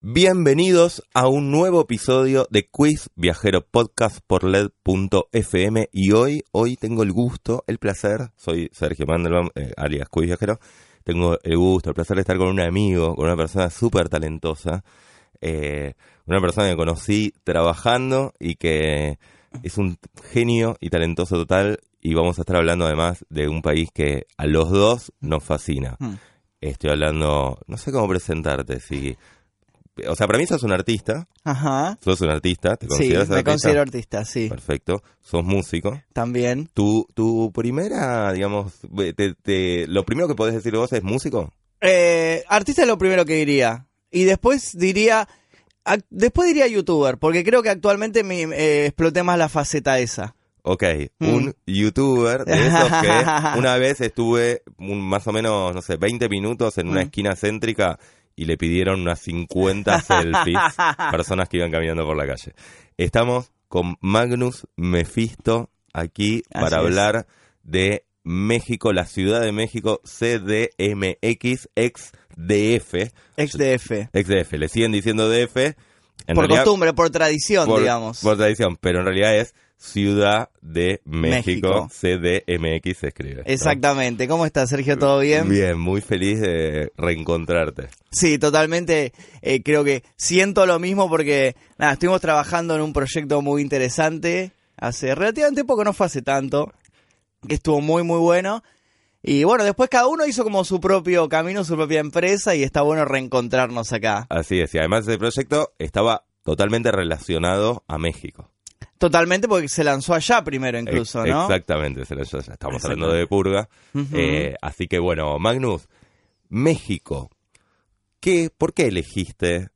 Bienvenidos a un nuevo episodio de Quiz Viajero Podcast por LED.fm y hoy, hoy tengo el gusto, el placer, soy Sergio Mandelbaum, eh, alias Quiz Viajero, tengo el gusto, el placer de estar con un amigo, con una persona súper talentosa, eh, una persona que conocí trabajando y que es un genio y talentoso total y vamos a estar hablando además de un país que a los dos nos fascina. Hmm. Estoy hablando, no sé cómo presentarte, si... O sea, para mí sos un artista, Ajá. sos un artista, ¿te Sí, me artista? considero artista, sí. Perfecto, sos músico. También. Tu, tu primera, digamos, te- te- lo primero que podés decir vos es músico. Eh, artista es lo primero que diría. Y después diría. Después diría youtuber, porque creo que actualmente me eh, exploté más la faceta esa. Ok, Mm. un youtuber de esos que una vez estuve un- más o menos, no sé, 20 minutos en una Mm. esquina céntrica y le pidieron unas 50 selfies, personas que iban caminando por la calle. Estamos con Magnus Mephisto aquí Así para es. hablar de México, la Ciudad de México, CDMX, ex DF, XDF. ex DF, le siguen diciendo DF. En por realidad- costumbre, por tradición, por, digamos. por tradición, pero en realidad es Ciudad de México, México. CDMX se escribe. ¿no? Exactamente. ¿Cómo estás, Sergio? ¿Todo bien? Bien, muy feliz de reencontrarte. Sí, totalmente. eh, creo que siento lo mismo porque, nada, estuvimos trabajando en un proyecto muy interesante hace relativamente poco, no fue hace tanto, que estuvo muy, muy bueno. Y bueno, después cada uno hizo como su propio camino, su propia empresa y está bueno reencontrarnos acá. Así es, y además ese proyecto estaba totalmente relacionado a México. Totalmente porque se lanzó allá primero incluso, ¿no? Exactamente, se lo- ya estamos hablando de Purga. Eh, así que bueno, Magnus, México, ¿qué, ¿por qué elegiste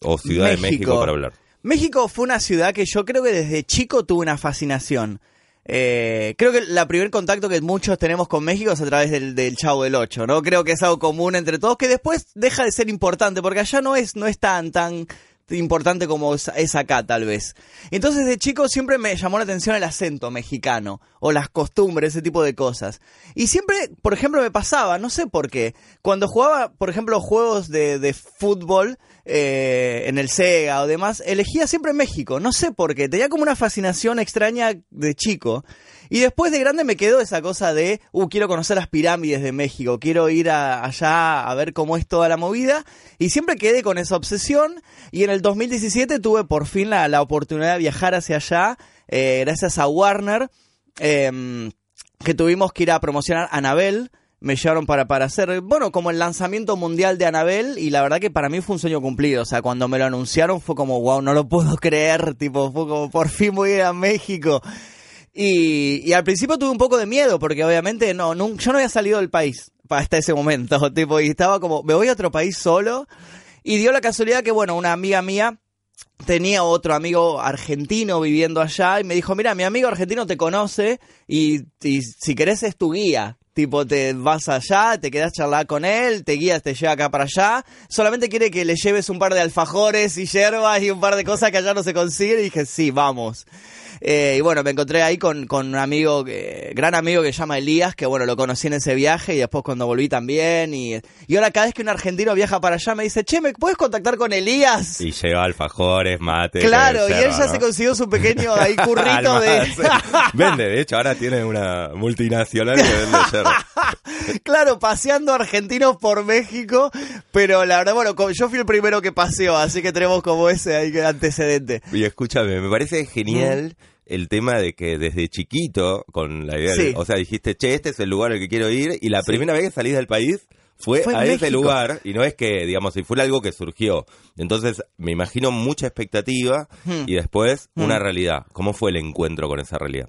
o Ciudad de México. México para hablar? México fue una ciudad que yo creo que desde chico tuve una fascinación. Eh, creo que la primer contacto que muchos tenemos con México es a través del, del Chavo del Ocho, ¿no? Creo que es algo común entre todos, que después deja de ser importante, porque allá no es, no es tan, tan importante como es acá, tal vez. Entonces, de chico siempre me llamó la atención el acento mexicano, o las costumbres, ese tipo de cosas. Y siempre, por ejemplo, me pasaba, no sé por qué, cuando jugaba, por ejemplo, juegos de, de fútbol, eh, en el Sega o demás, elegía siempre México. No sé por qué. Tenía como una fascinación extraña de chico. Y después de grande me quedó esa cosa de, uh, quiero conocer las pirámides de México, quiero ir allá a ver cómo es toda la movida. Y siempre quedé con esa obsesión. Y en el 2017 tuve por fin la, la oportunidad de viajar hacia allá, eh, gracias a Warner, em, que tuvimos que ir a promocionar Anabel. Me llevaron para, para hacer, bueno, como el lanzamiento mundial de Anabel y la verdad que para mí fue un sueño cumplido. O sea, cuando me lo anunciaron fue como, wow, no lo puedo creer, tipo, fue como, por fin voy a ir a México. Y, al principio tuve un poco de miedo porque obviamente no, nun- yo no había salido del país hasta ese momento, tipo, y estaba como, me voy a otro país solo. Y dio la casualidad que, bueno, una amiga mía tenía otro amigo argentino viviendo allá y me dijo, mira, mi amigo argentino te conoce y, y si querés es tu guía. Tipo, te vas allá, te quedás charlar con él, te guías, te lleva acá para allá. Solamente quiere que le lleves un par de alfajores y hierbas y un par de cosas que allá no se consiguen. Y dije, sí, vamos. Eh, y bueno, me encontré ahí con, con un amigo, que, gran amigo que se llama Elías, que bueno, lo conocí en ese viaje y después cuando volví también. Y, y ahora cada vez que un argentino viaja para allá me dice, che, ¿me puedes contactar con Elías? Y lleva alfajores, mate. Claro, y él ya ¿no? se consiguió su pequeño ahí currito de... Vende, de hecho, ahora tiene una multinacional que vende yerba. claro, paseando argentinos por México, pero la verdad, bueno, yo fui el primero que paseó, así que tenemos como ese ahí antecedente. Y escúchame, me parece genial. El tema de que desde chiquito, con la idea de, o sea, dijiste, che, este es el lugar al que quiero ir, y la Sí. primera vez que salís del país fue, a ese lugar, y no es que, digamos, si fue algo que surgió. Entonces, me imagino mucha expectativa Hmm. y después Hmm. una realidad. ¿Cómo fue el encuentro con esa realidad?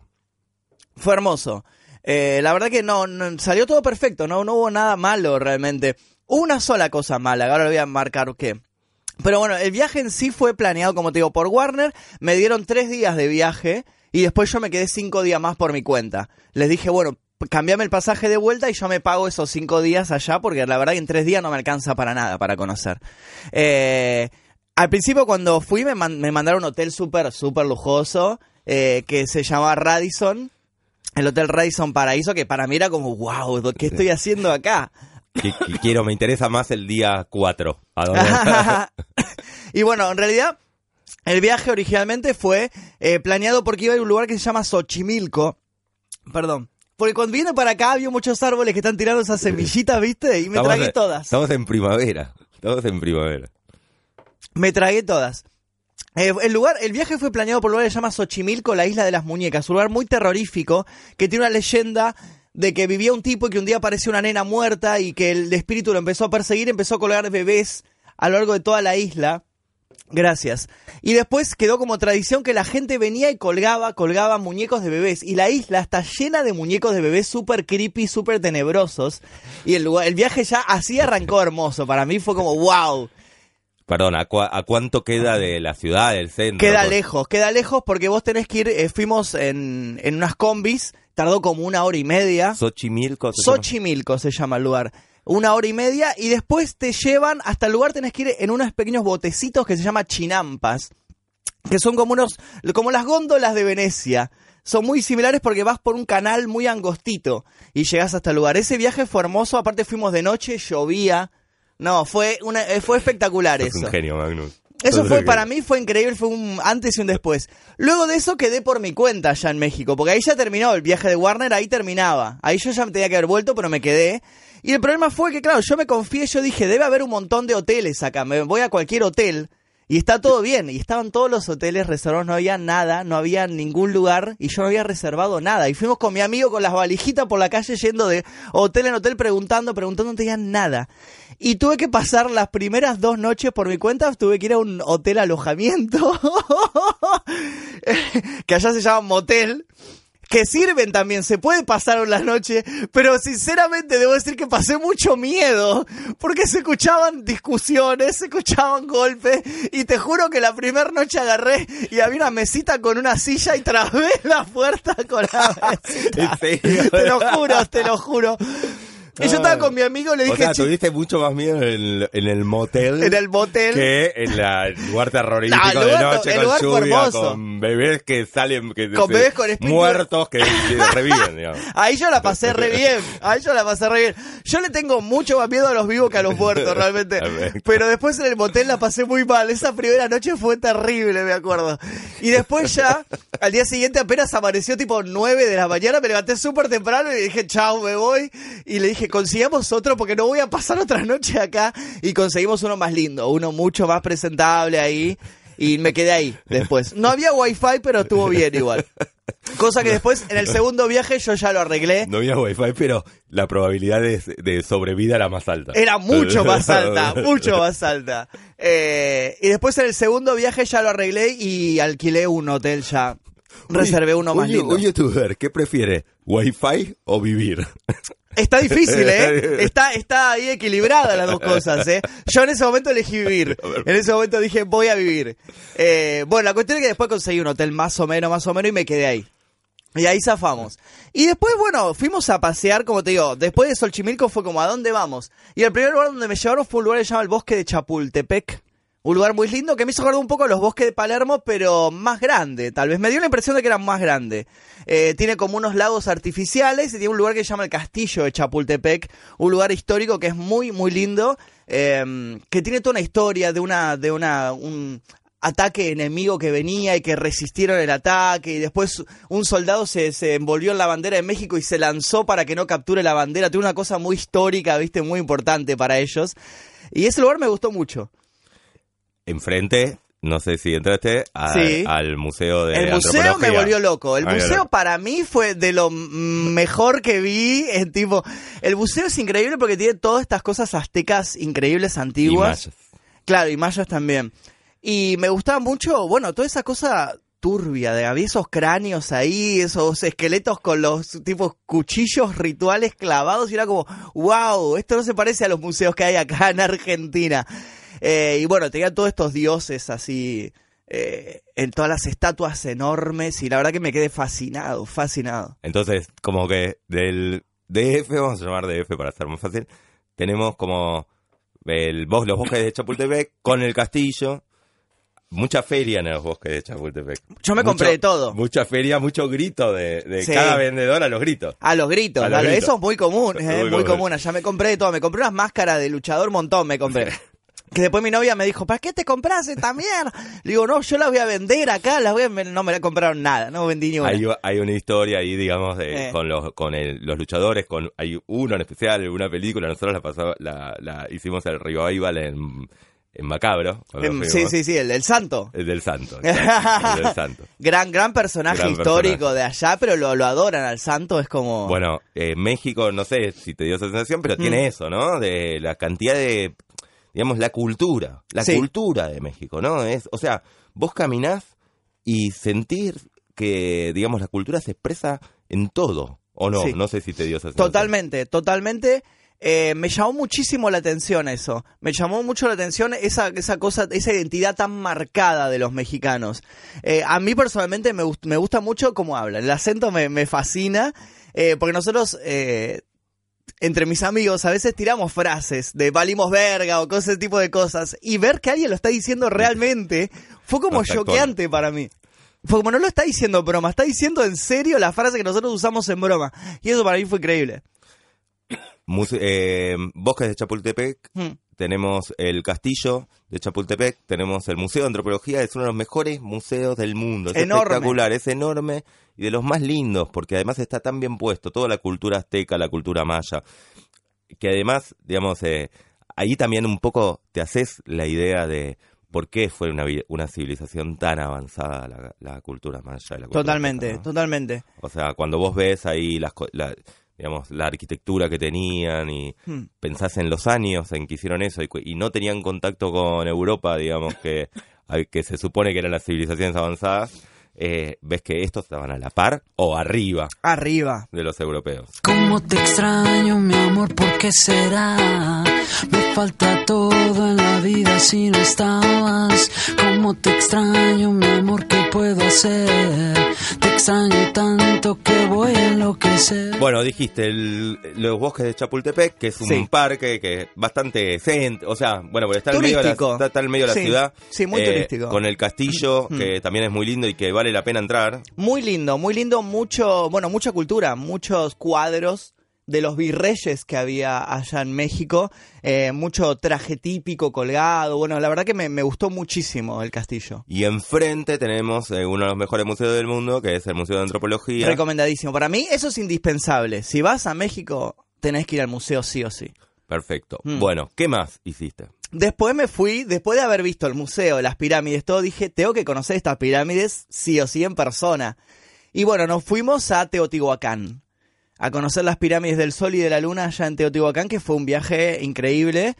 Fue hermoso. Eh, la verdad que no, no- salió todo perfecto, no, no hubo nada malo realmente. Una sola cosa mala, ahora lo voy a marcar qué. Pero bueno, el viaje en sí fue planeado, como te digo, por Warner. Me dieron tres días de viaje y después yo me quedé cinco días más por mi cuenta. Les dije, bueno, cambiame el pasaje de vuelta y yo me pago esos cinco días allá porque la verdad que en tres días no me alcanza para nada para conocer. Eh, al principio cuando fui me, me mandaron un hotel súper, súper lujoso eh, que se llamaba Radisson. El Hotel Radisson Paraíso, que para mí era como, wow, ¿qué estoy haciendo acá? Quiero, me interesa más el día 4. y bueno, en realidad, el viaje originalmente fue eh, planeado porque iba a ir a un lugar que se llama Xochimilco. Perdón. Porque cuando vine para acá había muchos árboles que están tirando esas semillitas, ¿viste? Y me tragué todas. Estamos en primavera. Estamos en primavera. Me tragué todas. Eh, el lugar, el viaje fue planeado por un lugar que se llama Xochimilco, la isla de las muñecas, un lugar muy terrorífico que tiene una leyenda de que vivía un tipo y que un día apareció una nena muerta y que el espíritu lo empezó a perseguir, empezó a colgar bebés a lo largo de toda la isla. Gracias. Y después quedó como tradición que la gente venía y colgaba, colgaba muñecos de bebés. Y la isla está llena de muñecos de bebés súper creepy, súper tenebrosos. Y el, el viaje ya así arrancó hermoso. Para mí fue como, wow. Perdón, ¿a, cuánto queda de la ciudad, del centro? Queda lejos, queda lejos porque vos tenés que ir, eh, fuimos en, en unas combis tardó como una hora y media. Xochimilco. Se Xochimilco llama? se llama el lugar. Una hora y media y después te llevan hasta el lugar, tenés que ir en unos pequeños botecitos que se llama chinampas, que son como unos, como las góndolas de Venecia. Son muy similares porque vas por un canal muy angostito y llegas hasta el lugar. Ese viaje fue hermoso, aparte fuimos de noche, llovía. No, fue una, fue espectacular eso. un genio, Magnus. Eso fue para mí fue increíble, fue un antes y un después. Luego de eso quedé por mi cuenta allá en México, porque ahí ya terminó el viaje de Warner, ahí terminaba. Ahí yo ya me tenía que haber vuelto, pero me quedé. Y el problema fue que, claro, yo me confié, yo dije, debe haber un montón de hoteles acá, me voy a cualquier hotel y está todo bien. Y estaban todos los hoteles reservados, no había nada, no había ningún lugar y yo no había reservado nada. Y fuimos con mi amigo con las valijitas por la calle yendo de hotel en hotel preguntando, preguntando, no tenían nada. Y tuve que pasar las primeras dos noches por mi cuenta, tuve que ir a un hotel alojamiento, que allá se llama motel que sirven también, se puede pasar una noche, pero sinceramente debo decir que pasé mucho miedo, porque se escuchaban discusiones, se escuchaban golpes, y te juro que la primera noche agarré y había una mesita con una silla y trabé la puerta con la mesita. Te lo juro, te lo juro. Y yo estaba con mi amigo le dije... O sea, tuviste mucho más miedo en el, en el motel... En el motel... Que en la, el lugar terrorífico de noche con lluvia, con bebés que salen... Que, con bebés con Muertos que, reviven, digamos. Ahí yo la pasé re bien. Ahí yo la pasé re bien. Yo le tengo mucho más miedo a los vivos que a los muertos, realmente. Pero después en el motel la pasé muy mal. Esa primera noche fue terrible, me acuerdo. Y después ya, al día siguiente apenas amaneció tipo 9 de la mañana, me levanté súper temprano y dije, chao, me voy. Y le dije, consigamos otro porque no voy a pasar otra noche acá. Y conseguimos uno más lindo, uno mucho más presentable ahí. Y me quedé ahí después. No había wifi, pero estuvo bien igual. Cosa que después, en el segundo viaje, yo ya lo arreglé. No había wifi, pero la probabilidad de, sobrevida era más alta. Era mucho más alta, mucho más alta. Eh, y después en el segundo viaje ya lo arreglé y alquilé un hotel ya. Reservé uno más lindo. Un youtuber, ¿qué prefiere? ¿Wifi o vivir? Está difícil, ¿eh? Está, está ahí equilibrada las dos cosas, ¿eh? Yo en ese momento elegí vivir. En ese momento dije, voy a vivir. Eh, bueno, la cuestión es que después conseguí un hotel más o menos, más o menos, y me quedé ahí. Y ahí zafamos. Y después, bueno, fuimos a pasear, como te digo, después de Solchimilco fue como, ¿a dónde vamos? Y el primer lugar donde me llevaron fue un lugar que se llama el Bosque de Chapultepec. Un lugar muy lindo que me hizo acordar un poco a los bosques de Palermo, pero más grande. Tal vez me dio la impresión de que era más grande. Eh, tiene como unos lagos artificiales y tiene un lugar que se llama el Castillo de Chapultepec, un lugar histórico que es muy, muy lindo, em, que tiene toda una historia de una, de una, un ataque enemigo que venía y que resistieron el ataque y después un soldado se, se envolvió en la bandera de México y se lanzó para que no capture la bandera. Tiene una cosa muy histórica, viste, muy importante para ellos. Y ese lugar me gustó mucho enfrente, no sé si entraste, al museo de El museo me volvió loco. El museo para mí fue de lo mejor que vi. En tipo, el museo es increíble porque tiene todas estas cosas aztecas increíbles, antiguas. Claro, y mayas también. Y me gustaba mucho, bueno, toda esa cosa turbia, de había esos cráneos ahí, esos esqueletos con los tipos cuchillos rituales clavados y era como, wow, esto no se parece a los museos que hay acá en Argentina. Eh, y bueno, tenía todos estos dioses así, eh, en todas las estatuas enormes, y la verdad que me quedé fascinado, fascinado. Entonces, como que del DF, vamos a llamar DF para ser más fácil, tenemos como el, los bosques de Chapultepec con el castillo. Mucha feria en los bosques de Chapultepec. Yo me compré de todo. Mucha feria, mucho grito de, de Sí. cada vendedor a los gritos. A los gritos, A los a lo- gritos. eso es muy común, Muy eh, muy, común. común. Allá me compré de todo, me compré unas máscaras de luchador montón, me compré. Que después mi novia me dijo, ¿para qué te compras esta mierda? Le digo, no, yo la voy a vender acá, las voy a ven-". no me la compraron nada, no vendí ni una. Hay, hay una historia ahí, digamos, de- Eh. con los con el- los luchadores, con hay uno en especial, una película, nosotros la pasaba, la, la hicimos el revival en, en Macabro. Em, sí, sí, sí, el del santo. El del santo. el del santo. Gran, gran personaje Gran histórico personaje. de allá, pero lo, lo adoran al santo, es como... Bueno, eh, México, no sé si te dio esa sensación, pero Mm. tiene eso, ¿no? De la cantidad de, digamos, la cultura, la Sí. cultura de México, ¿no? Es, o sea, vos caminás y sentir que, digamos, la cultura se expresa en todo, ¿o no? Sí. No sé si te dio esa sensación. Totalmente, totalmente. Eh, me llamó muchísimo la atención eso. Me llamó mucho la atención esa, esa cosa, esa identidad tan marcada de los mexicanos. Eh, a mí personalmente me, me gusta mucho cómo hablan. El acento me, me fascina. eh, porque nosotros, entre mis amigos, a veces tiramos frases de valimos verga o cosas, ese tipo de cosas. Y ver que alguien lo está diciendo realmente fue como choqueante para mí. Fue como no lo está diciendo en broma, está diciendo en serio la frase que nosotros usamos en broma. Y eso para mí fue increíble. Eh, Bosques de Chapultepec, Hmm. tenemos el castillo de Chapultepec, tenemos el Museo de Antropología, es uno de los mejores museos del mundo. Es Enorme. espectacular, es enorme y de los más lindos, porque además está tan bien puesto, toda la cultura azteca, la cultura maya, que además, digamos, eh, ahí también un poco te haces la idea de por qué fue una, una civilización tan avanzada la, la cultura maya. la cultura Totalmente, azteca, ¿no? totalmente. O sea, cuando vos ves ahí las, la, digamos, la arquitectura que tenían y Hmm. pensás en los años en que hicieron eso y, y no tenían contacto con Europa, digamos, que, que se supone que eran las civilizaciones avanzadas, eh, ves que estos estaban a la par o arriba Arriba. de los europeos. Cómo te extraño, mi amor, ¿por qué será? Me falta todo en la vida si no estabas. Cómo te extraño, mi amor, ¿qué puedo hacer? Te extraño tanto que voy a enloquecer. Bueno, dijiste el- los bosques de Chapultepec, que es un Sí. parque que es bastante céntrico, o sea, bueno, porque está en medio de la, Turístico. está, está en medio de la Sí, ciudad. eh, sí, muy turístico. Con el castillo, Mm. que también es muy lindo y que vale la pena entrar. Muy lindo, muy lindo, mucho, bueno, mucha cultura, muchos cuadros de los virreyes que había allá en México, eh, mucho traje típico colgado, bueno, la verdad que me, me gustó muchísimo el castillo. Y enfrente tenemos eh, uno de los mejores museos del mundo, que es el Museo de Antropología. Recomendadísimo. Para mí eso es indispensable. Si vas a México, tenés que ir al museo sí o sí. Perfecto. Mm. Bueno, ¿qué más hiciste? Después me fui, después de haber visto el museo, las pirámides, todo, dije, tengo que conocer estas pirámides sí o sí en persona. Y bueno, nos fuimos a Teotihuacán, a conocer las pirámides del Sol y de la Luna allá en Teotihuacán, que fue un viaje increíble.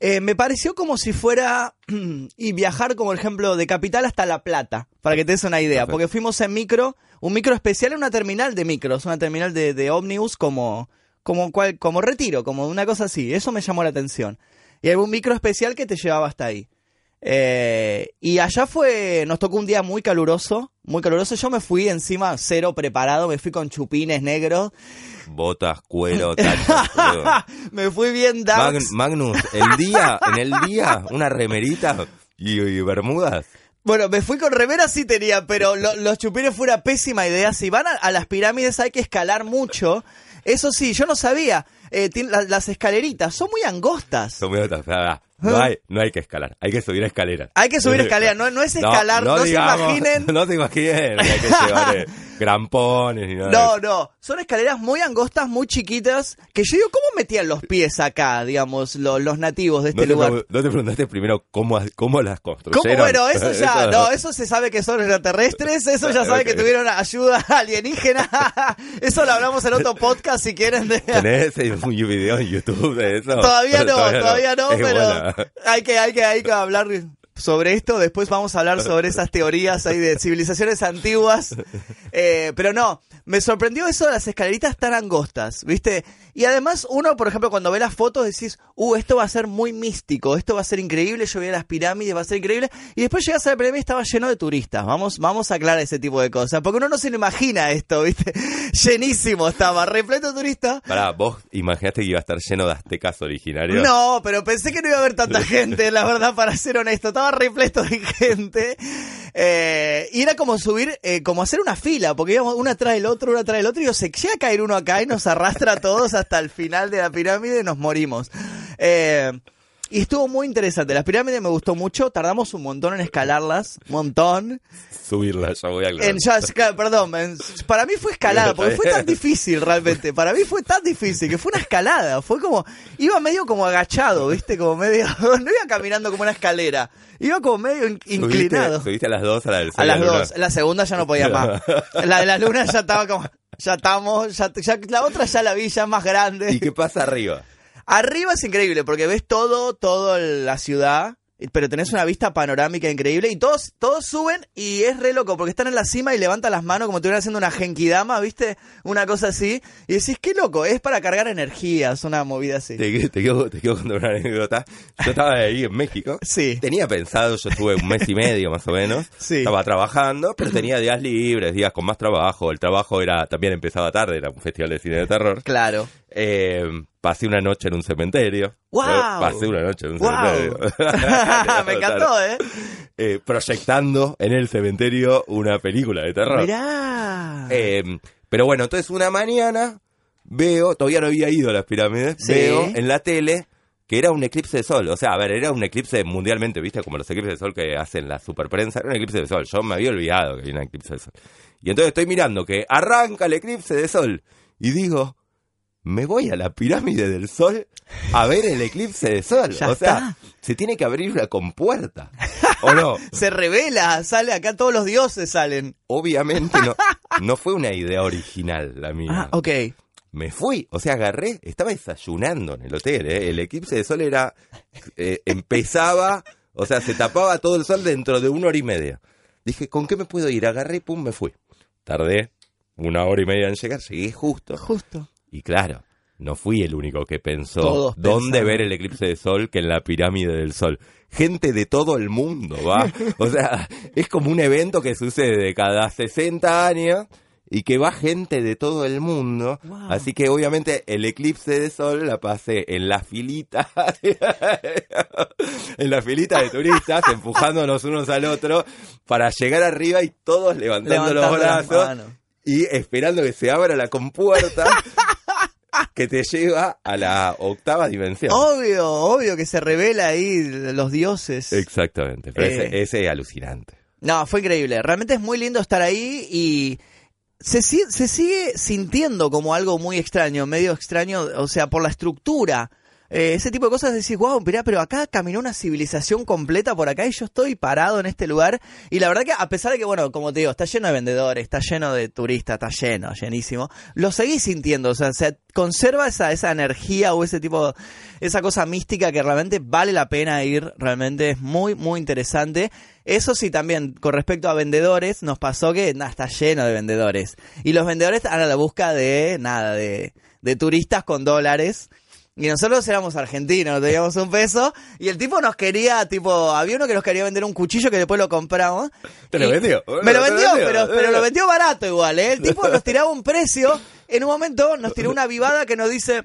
Eh, me pareció como si fuera y viajar, como ejemplo, de Capital hasta La Plata, para que te des una idea, Perfecto. porque fuimos en micro, un micro especial en una terminal de micros, una terminal de, de ómnibus como, como, cual, como retiro, como una cosa así. Eso me llamó la atención. Y había un micro especial que te llevaba hasta ahí. Eh, y allá fue, nos tocó un día muy caluroso, muy caluroso. Yo me fui encima cero preparado, me fui con chupines negros. Botas, cuero, tachas, me fui bien. Mag- Magnus, el día, en el día, una remerita y, y bermudas. Bueno, me fui con remera sí tenía, pero lo- los chupines fue una pésima idea. Si van a, a las pirámides hay que escalar mucho. Eso sí, yo no sabía. Eh, las escaleritas son muy angostas. Son muy altas. No hay, no hay que escalar, hay que subir escaleras. Hay que subir escaleras, no, no es escalar, no, se digamos, imaginen. No se imaginen que hay que llevar eh, grampones ni nada. No, no, son escaleras muy angostas, muy chiquitas, que yo digo, ¿cómo metían los pies acá, digamos, lo- los nativos de este ¿No te, lugar? no te preguntaste primero cómo, cómo las ¿Cómo? construyeron? Bueno, eso ya, no, eso se sabe que son extraterrestres, eso ya sabe que tuvieron ayuda alienígena, eso lo hablamos en otro podcast si quieren. de- ¿Tenés un video en YouTube de eso? Todavía no, todavía no, pero buena. Hay que, hay que, hay que hablar sobre esto. Después vamos a hablar sobre esas teorías ahí de civilizaciones antiguas. Eh, pero no, me sorprendió eso de las escaleritas tan angostas, ¿viste? Y además, uno, por ejemplo, cuando ve las fotos decís, uh, esto va a ser muy místico, esto va a ser increíble, yo vi las pirámides, va a ser increíble. Y después llegas a la pirámide y estaba lleno de turistas. Vamos, vamos a aclarar ese tipo de cosas. Porque uno no se lo imagina esto, ¿viste? Llenísimo estaba, repleto de turistas. Pará, vos imaginaste que iba a estar lleno de aztecas originarios. No, pero pensé que no iba a haber tanta gente, la verdad, para ser honesto. Estaba repleto de gente. Eh, y era como subir, eh, como hacer una fila, porque íbamos una tras del otro, una tras del otro, y se llega a caer uno acá y nos arrastra a todos hasta el final de la pirámide y nos morimos. Eh, y estuvo muy interesante. Las pirámides me gustó mucho. Tardamos un montón en escalarlas. Un montón. Subirla, ya voy a aclarar. En, ya, claro, perdón. en- para mí fue escalada, porque fue tan difícil realmente. Para mí fue tan difícil que fue una escalada. Fue como. Iba medio como agachado, ¿viste? Como medio. No iba caminando como una escalera. Iba como medio in- inclinado. Subiste a las dos a la del A las la dos. La segunda ya no podía más. La de la luna ya estaba como. Ya estamos. Ya, ya- la otra ya la vi ya más grande. ¿Y qué pasa arriba? Arriba es increíble porque ves todo, todo la ciudad, pero tenés una vista panorámica increíble y todos, todos suben y es re loco porque están en la cima y levantan las manos como si estuvieran haciendo una genkidama, ¿viste? Una cosa así. Y decís, qué loco, es para cargar energías, una movida así. Te, te quiero, te quiero contar una anécdota. Yo estaba ahí en México. Sí. Tenía pensado, yo estuve un mes y medio más o menos. Sí. Estaba trabajando, pero tenía días libres, días con más trabajo. El trabajo era también empezaba tarde, era un festival de cine de terror. Claro. Eh, pasé una noche en un cementerio. ¡Guau! Pasé una noche en un cementerio. Me encantó, ¿eh? Eh, proyectando en el cementerio una película de terror. Mirá. Eh, pero bueno, entonces una mañana veo, todavía no había ido a las pirámides, Sí. veo en la tele que era un eclipse de sol. O sea, a ver, era un eclipse mundialmente, ¿viste? Como los eclipses de sol que hacen la superprensa. Era un eclipse de sol. Yo me había olvidado que había un eclipse de sol. Y entonces estoy mirando que arranca el eclipse de sol. Y digo, me voy a la pirámide del sol a ver el eclipse de sol. Ya o sea, está. se tiene que abrir una compuerta. ¿O no? Se revela, sale acá todos los dioses salen. Obviamente no, no fue una idea original la mía. Ah, ok. Me fui, o sea, agarré, estaba desayunando en el hotel, ¿eh? el eclipse de sol era, eh, empezaba, o sea, se tapaba todo el sol dentro de una hora y media. Dije, ¿con qué me puedo ir? Agarré pum, me fui. Tardé una hora y media en llegar, llegué justo. Justo. Y claro, no fui el único que pensó Todos dónde pensaron. ver el eclipse de sol que en la pirámide del sol. Gente de todo el mundo va. O sea, es como un evento que sucede cada 60 años y que va gente de todo el mundo. Wow. Así que obviamente el eclipse de sol la pasé en la filita, en la filita de turistas, empujándonos unos al otro para llegar arriba y todos levantando, Levantando los brazos y esperando que se abra la compuerta que te lleva a la octava dimensión. Obvio, obvio que se revela ahí los dioses. Exactamente, pero Eh. ese, ese es alucinante. No, fue increíble. Realmente es muy lindo estar ahí y se, se sigue sintiendo como algo muy extraño, medio extraño, o sea, por la estructura. Eh, ese tipo de cosas decís, wow, mirá, pero acá caminó una civilización completa por acá y yo estoy parado en este lugar. Y la verdad que a pesar de que, bueno, como te digo, está lleno de vendedores, está lleno de turistas, está lleno, llenísimo, lo seguís sintiendo, o sea, se conserva esa, esa energía o ese tipo, esa cosa mística que realmente vale la pena ir, realmente es muy, muy interesante. Eso sí, también, con respecto a vendedores, nos pasó que nada, está lleno de vendedores. Y los vendedores están a la busca de, nada, de, de turistas con dólares. Y nosotros éramos argentinos, no teníamos un peso. Y el tipo nos quería, tipo, había uno que nos quería vender un cuchillo que después lo compramos. ¿Te lo Y- vendió? Me lo ¿Te lo vendió, vendió? pero, pero lo vendió barato igual, ¿eh? El tipo nos tiraba un precio. En un momento nos tiró una vivada que nos dice,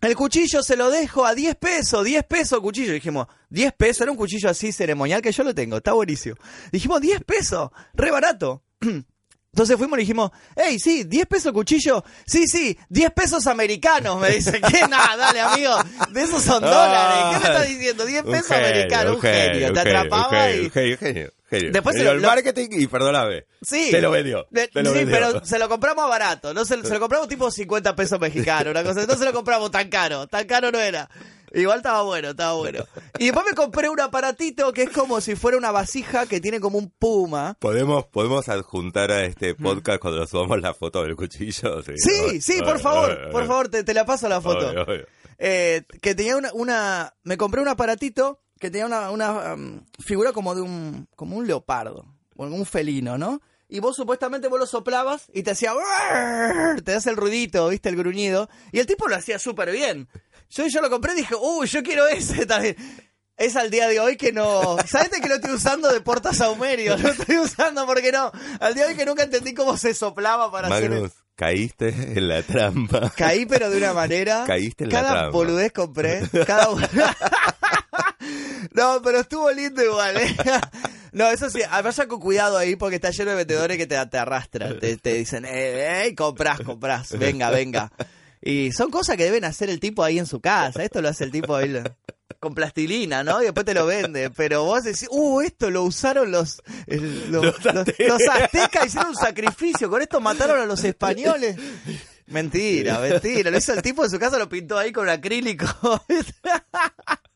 el cuchillo se lo dejo a 10 pesos, 10 pesos el cuchillo. dijimos, 10 pesos, era un cuchillo así ceremonial que yo lo tengo, está buenísimo. Dijimos, 10 pesos, re barato. Entonces fuimos y dijimos, hey, sí, 10 pesos cuchillo. Sí, sí, 10 pesos americanos. Me dice, ¿qué? Nada, dale, amigo. De esos son dólares. ¿Qué me estás diciendo? 10 Un pesos genio, americanos. Un genio. un Te atrapaba un genio, y... genio, genio, genio. Después se lo- el marketing y perdóname. Sí. Te lo vendió. Lo sí, vendió. pero se lo compramos barato. No se, se lo compramos tipo 50 pesos mexicanos, una cosa. No se lo compramos tan caro. Tan caro no era. Igual estaba bueno, estaba bueno. Y después me compré un aparatito que es como si fuera una vasija que tiene como un puma. ¿Podemos, podemos adjuntar a este podcast cuando subamos la foto del cuchillo. Sí, sí, por favor, por favor, te, te la paso la foto. Obvio, obvio. Eh, que tenía una, una, me compré un aparatito que tenía una, una um, figura como de un, como un leopardo, o un felino, ¿no? Y vos supuestamente vos lo soplabas y te hacía... Te hace el ruidito, viste, el gruñido. Y el tipo lo hacía súper bien. Yo, yo lo compré y dije, uy, yo quiero ese también. Es al día de hoy que no... ¿Sabes que lo estoy usando de porta saumerio? Lo estoy usando porque no. Al día de hoy que nunca entendí cómo se soplaba para hacer... Magnus, caíste en la trampa. Caí, pero de una manera. Caíste en la Cada trampa. boludez compré. Cada. no, pero estuvo lindo igual, ¿eh? No, eso sí, vaya con cuidado ahí porque está lleno de vendedores que te, te arrastran. Te, te dicen, eh, eh, comprás, comprás, venga, venga. Y son cosas que deben hacer el tipo ahí en su casa. Esto lo hace el tipo ahí con plastilina, ¿no? Y después te lo vende. Pero vos decís, uh, esto lo usaron los, el- los, Los los- aztecas. los aztecas, hicieron un sacrificio. Con esto mataron a los españoles. Mentira, mentira. Lo hizo el tipo en su casa, lo pintó ahí con acrílico.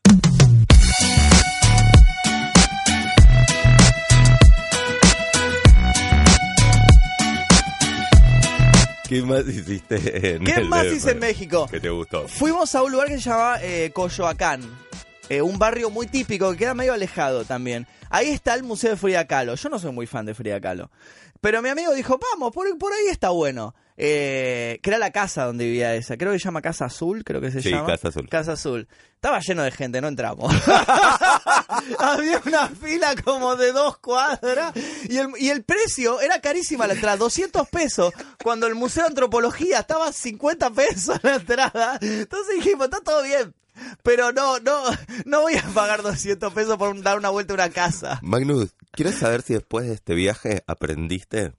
¿Qué más hiciste en ¿Qué el más hice en México? ¿Qué te gustó? Fuimos a un lugar que se llama eh, Coyoacán. eh, un barrio muy típico que queda medio alejado también. Ahí está el Museo de Frida Kahlo. Yo no soy muy fan de Frida Kahlo. Pero mi amigo dijo, vamos, por, por ahí está bueno. Eh, que era la casa donde vivía esa. Creo que se llama Casa Azul, creo que se Sí, llama. Casa Azul. Casa Azul. Estaba lleno de gente, no entramos. Había una fila como de dos cuadras y el, y el precio era carísima la entrada, 200 pesos, cuando el Museo de Antropología estaba 50 pesos la entrada. Entonces dijimos, está todo bien, pero no, no, no voy a pagar 200 pesos por dar una vuelta a una casa. Magnus, quiero saber si después de este viaje aprendiste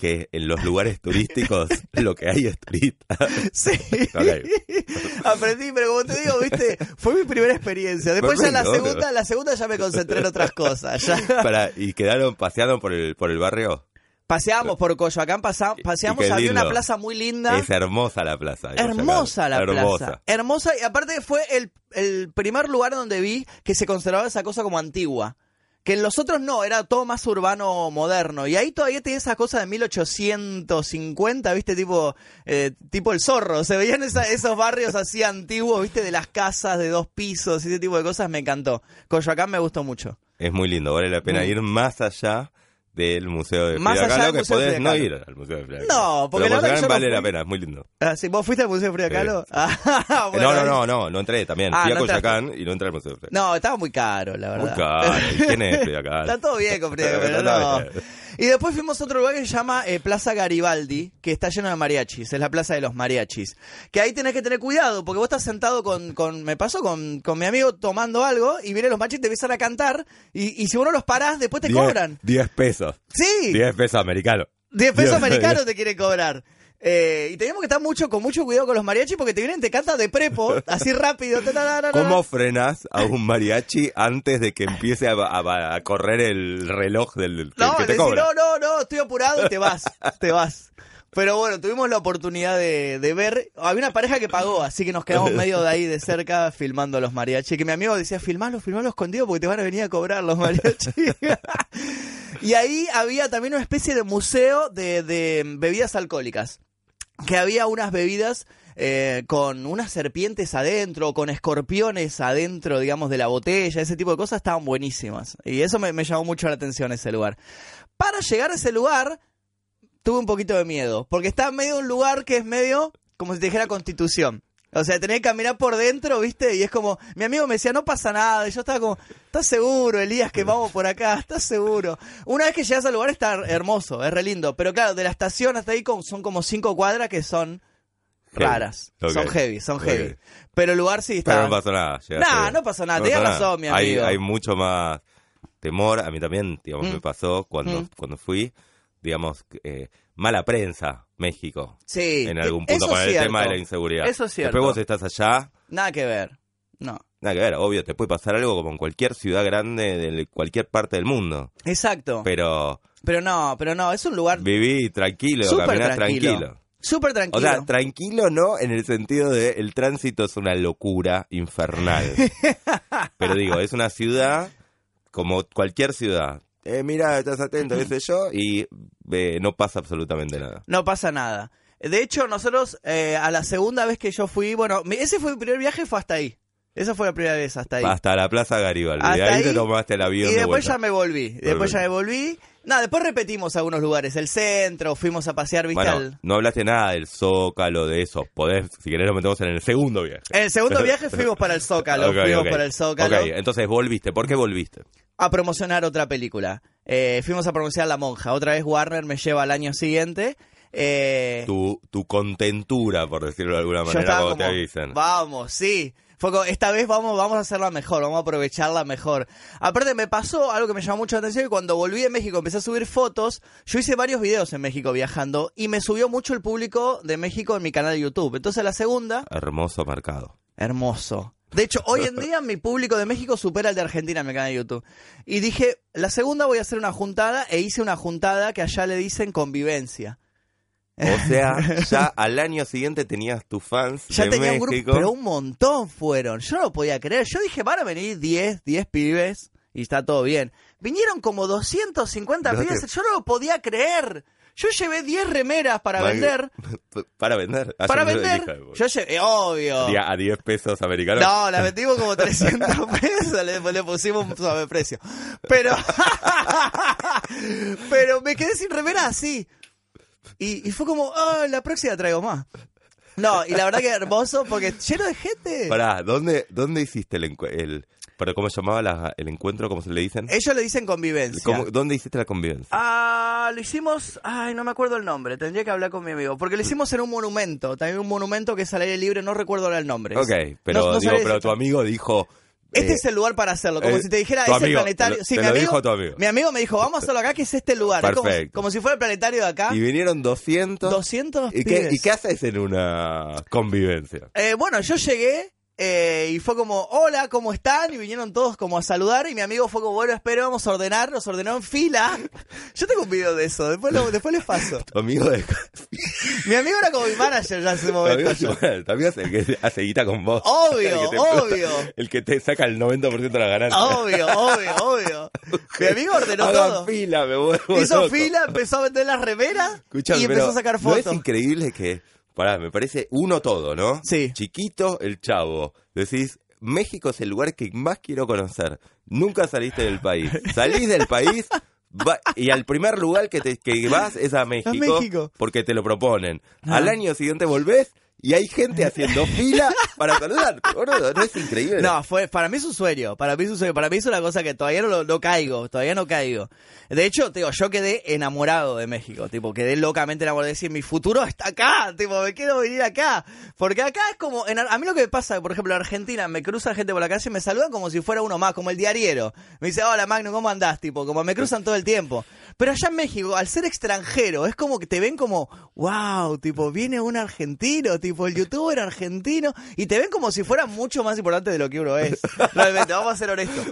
que en los lugares turísticos lo que hay es turista. Sí. Aprendí, pero como te digo, viste, fue mi primera experiencia. Después ya la segunda, la segunda ya me concentré en otras cosas. Ya. Para, ¿Y quedaron paseando por el, por el barrio? Paseamos por Coyoacán, pasa- paseamos, había una plaza muy linda. Es hermosa la plaza. Hermosa la plaza. Hermosa y aparte fue el, el primer lugar donde vi que se conservaba esa cosa como antigua. Que en los otros no, era todo más urbano moderno. Y ahí todavía tenía esa cosa de 1850, viste, tipo, eh, tipo el zorro. Se veían esa- esos barrios así antiguos, viste, de las casas de dos pisos ese tipo de cosas. Me encantó. Coyoacán me gustó mucho. Es muy lindo, vale la pena ir más allá del Museo de Más Frida allá Kahlo, del que Museo de podés Frida no Kahlo. ir al Museo de Frida No, Kahlo. porque Pero la verdad que yo no vale fui. la pena, es muy lindo. Ah, ¿sí? ¿Vos fuiste al Museo de Frida Sí. Kahlo? Ah, bueno, no, no, no, no, no entré también. Ah, Fui a no entraste. Coyoacán y no entré al Museo de Frida No, estaba muy caro, la Kahlo. verdad. Muy caro. ¿Y ¿Quién es Frida Kahlo? Está todo bien con Frida Kahlo, pero no. bien. Y después fuimos a otro lugar que se llama eh, Plaza Garibaldi, que está lleno de mariachis, es la plaza de los mariachis. Que ahí tenés que tener cuidado, porque vos estás sentado con, con me pasó con, con mi amigo tomando algo, y vienen los mariachis y te empiezan a cantar, y, y si vos no los parás, después te Diez- cobran. 10 pesos. Sí, 10 pesos americanos. 10 pesos americanos te quieren cobrar. Eh, y teníamos que estar mucho con mucho cuidado con los mariachis porque te vienen, te cantan de prepo, así rápido. ta, ta, ta, ta, ta. ¿Cómo frenas a un mariachi antes de que empiece a, a- a correr el reloj del que, No, que te decís, no, no, no, estoy apurado y te vas, te vas. Pero bueno, tuvimos la oportunidad de, de ver. Había una pareja que pagó, así que nos quedamos medio de ahí de cerca filmando a los mariachis. Que mi amigo decía, filmalo, filmalo escondido porque te van a venir a cobrar los mariachis. y ahí había también una especie de museo de, de bebidas alcohólicas. Que había unas bebidas eh, con unas serpientes adentro, con escorpiones adentro, digamos, de la botella, ese tipo de cosas estaban buenísimas. Y eso me, llamó mucho la atención ese lugar. Para llegar a ese lugar, tuve un poquito de miedo, porque está en medio de un lugar que es medio como si dijera constitución. O sea, tenés que caminar por dentro, ¿viste? Y es como, mi amigo me decía, no pasa nada. Y yo estaba como, ¿estás seguro, Elías, que vamos por acá? ¿Estás seguro? Una vez que llegas al lugar está hermoso, es re lindo. Pero claro, de la estación hasta ahí son como cinco cuadras que son Heavy. raras. Son heavy, son heavy. Pero el lugar sí está... Pero no pasó nada. Nah, no pasó nada, No tenía pasó razón, mi Hay- amigo. Hay, mucho más temor. A mí también, digamos, Mm. me pasó cuando, Mm. cuando fui, digamos, eh, mala prensa, México. Sí. En algún punto es el tema de la inseguridad. Eso es cierto. Después vos estás allá, Nada que ver. No. nada que ver, obvio, te puede pasar algo como en cualquier ciudad grande de cualquier parte del mundo. Exacto. Pero Pero no, pero no, es un lugar viví tranquilo, caminás tranquilo. tranquilo. Súper O tranquilo. sea, tranquilo no en el sentido de el tránsito es una locura infernal. Pero digo, es una ciudad como cualquier ciudad. Eh, mira, estás atento, qué sé yo, y eh, no pasa absolutamente nada. No pasa nada. De hecho, nosotros, eh, a la segunda vez que yo fui, bueno, ese fue mi primer viaje, fue hasta ahí. Esa fue la primera vez hasta ahí. Hasta la Plaza Garibaldi. Hasta de ahí, te tomaste el avión y de después ya me volví. Después ya me volví. Nada, después repetimos algunos lugares. El centro, fuimos a pasear, ¿viste? Bueno, al- no hablaste nada del Zócalo, de eso. Podés, si querés, lo metemos en el segundo viaje. En el segundo viaje fuimos para el Zócalo. Ok, fuimos para el Zócalo entonces volviste. ¿Por qué volviste? a promocionar otra película. Eh, fuimos a promocionar La Monja. Otra vez Warner me lleva al año siguiente. Eh, Tu, tu contentura, por decirlo de alguna manera, te como, avisen. vamos, sí. Fue como, esta vez vamos, vamos a hacerla mejor, vamos a aprovecharla mejor. Aparte me pasó algo que me llamó mucho la atención, que cuando volví de México empecé a subir fotos, yo hice varios videos en México viajando y me subió mucho el público de México en mi canal de YouTube. Entonces la segunda, Hermoso mercado. hermoso. De hecho, hoy en día mi público de México supera el de Argentina en mi canal de YouTube. Y dije, la segunda voy a hacer una juntada e hice una juntada que allá le dicen convivencia. O sea, ya al año siguiente tenías tus fans Ya de tenía un México. grupo, pero un montón fueron. Yo no lo podía creer. Yo dije, van a venir 10, 10 pibes y está todo bien. Vinieron como 250 No te- pibes. Yo no lo podía creer. Yo llevé 10 remeras para vender. Para vender. Ah, Para vender. dije. Yo llevé, eh, obvio. A 10 pesos americanos. No, la vendimos como 300 pesos, le, le pusimos un sobreprecio. Pero, pero me quedé sin remera así. Y, y fue como, ah, la próxima traigo más. No, y la verdad que hermoso porque lleno de gente. Pará, ¿dónde, dónde hiciste el, el pero cómo se llamaba la- el encuentro? ¿Cómo se le dicen? Ellos le dicen convivencia. ¿Cómo- ¿Dónde hiciste la convivencia? Ah, lo hicimos, ay, no me acuerdo el nombre, tendría que hablar con mi amigo, porque lo hicimos en un monumento, también un monumento que es al aire libre, no recuerdo ahora el nombre. ok, pero No- no digo, pero tu amigo dijo... Este eh, es el lugar para hacerlo, como eh, si te dijera, es el planetario. lo- sí, mi amigo, dijo tu amigo. Mi amigo me dijo, vamos a hacerlo acá, que es este lugar. Es como, Perfecto. como si fuera el planetario de acá. Y vinieron 200. 200 ¿Y qué, pibes. ¿Y qué haces en una convivencia? Eh, bueno, yo llegué eh, y fue como, hola, ¿cómo están? Y vinieron todos como a saludar y mi amigo fue como, bueno, espero, vamos a ordenar, nos ordenó en fila. Yo tengo un video de eso, después, lo- después les paso. Tu amigo de... Mi amigo era como mi manager ya en ese Tu momento. amigo, tu amigo es el que hace guita con vos. Obvio, El obvio. El que te saca el 90% de la ganancia. Obvio, obvio, obvio. Mi amigo ordenó Hagan todo. fila, me vuelvo Hizo loco. fila, empezó a vender las remeras Escuchame, y empezó a sacar ¿no fotos. es increíble que, pará, me parece uno todo, ¿no? Sí. Chiquito, el chavo. Decís, México es el lugar que más quiero conocer. Nunca saliste del país. Salís del país va- y al primer lugar que, te, que vas es a México, México. porque te lo proponen. Ah. Al año siguiente volvés y hay gente haciendo fila para boludo. ¿No es increíble? No, fue, para mí es un sueño, para mí es un sueño, para mí es una cosa que todavía no, no caigo, todavía no caigo. De hecho, te digo, yo quedé enamorado de México, tipo, quedé locamente enamorado de decir, mi futuro está acá, tipo, me quiero venir acá. Porque acá es como, a mí lo que pasa, por ejemplo, en Argentina, me cruza gente por la calle y me saludan como si fuera uno más, como el diariero. Me dice, hola Magno, ¿cómo andás? Tipo, como me cruzan todo el tiempo. Pero allá en México, al ser extranjero, es como que te ven como, wow, tipo, viene un argentino, tipo, el youtuber argentino, y te ven como si fuera mucho más importante de lo que uno es. Realmente, vamos a ser honestos.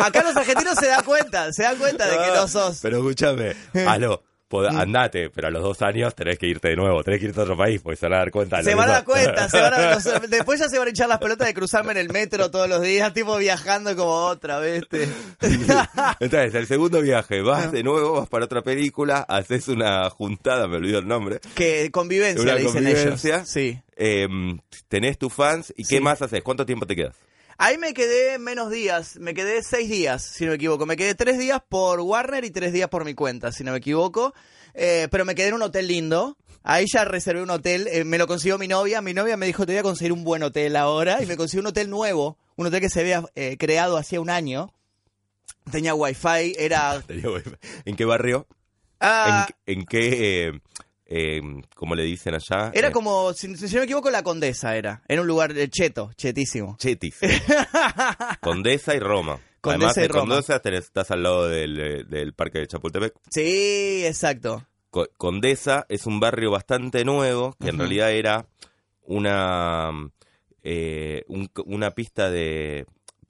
Acá los argentinos se dan cuenta, se dan cuenta de que no sos. Pero escúchame, aló, pod- andate, pero a los dos años tenés que irte de nuevo, tenés que irte a otro país, porque se van a dar cuenta. Se van a dar cuenta, se van a, no sé, después ya se van a echar las pelotas de cruzarme en el metro todos los días, tipo viajando como otra vez. Entonces, el segundo viaje, vas de nuevo, vas para otra película, haces una juntada, me olvido el nombre. que convivencia, Una le dicen convivencia. ellos. Sí. eh, tenés tus fans y qué más haces, ¿cuánto tiempo te quedas? Ahí me quedé menos días, me quedé seis días, si no me equivoco. Me quedé tres días por Warner y tres días por mi cuenta, si no me equivoco. Eh, pero me quedé en un hotel lindo. Ahí ya reservé un hotel, eh, me lo consiguió mi novia. Mi novia me dijo, te voy a conseguir un buen hotel ahora. Y me consiguió un hotel nuevo, un hotel que se había eh, creado hacía un año. Tenía wifi, era... ¿En qué barrio? Ah, ¿En, en qué, eh, eh, como le dicen allá? era Eh, como, si, si no me equivoco, la Condesa era. Era un lugar eh, cheto, chetísimo. Chetis. Condesa y Roma. Condesa Además, y Roma. Condesa estás al lado del, eh, del parque de Chapultepec. Sí, exacto. Co- Condesa es un barrio bastante nuevo, que en realidad era una, eh, un- una pista de...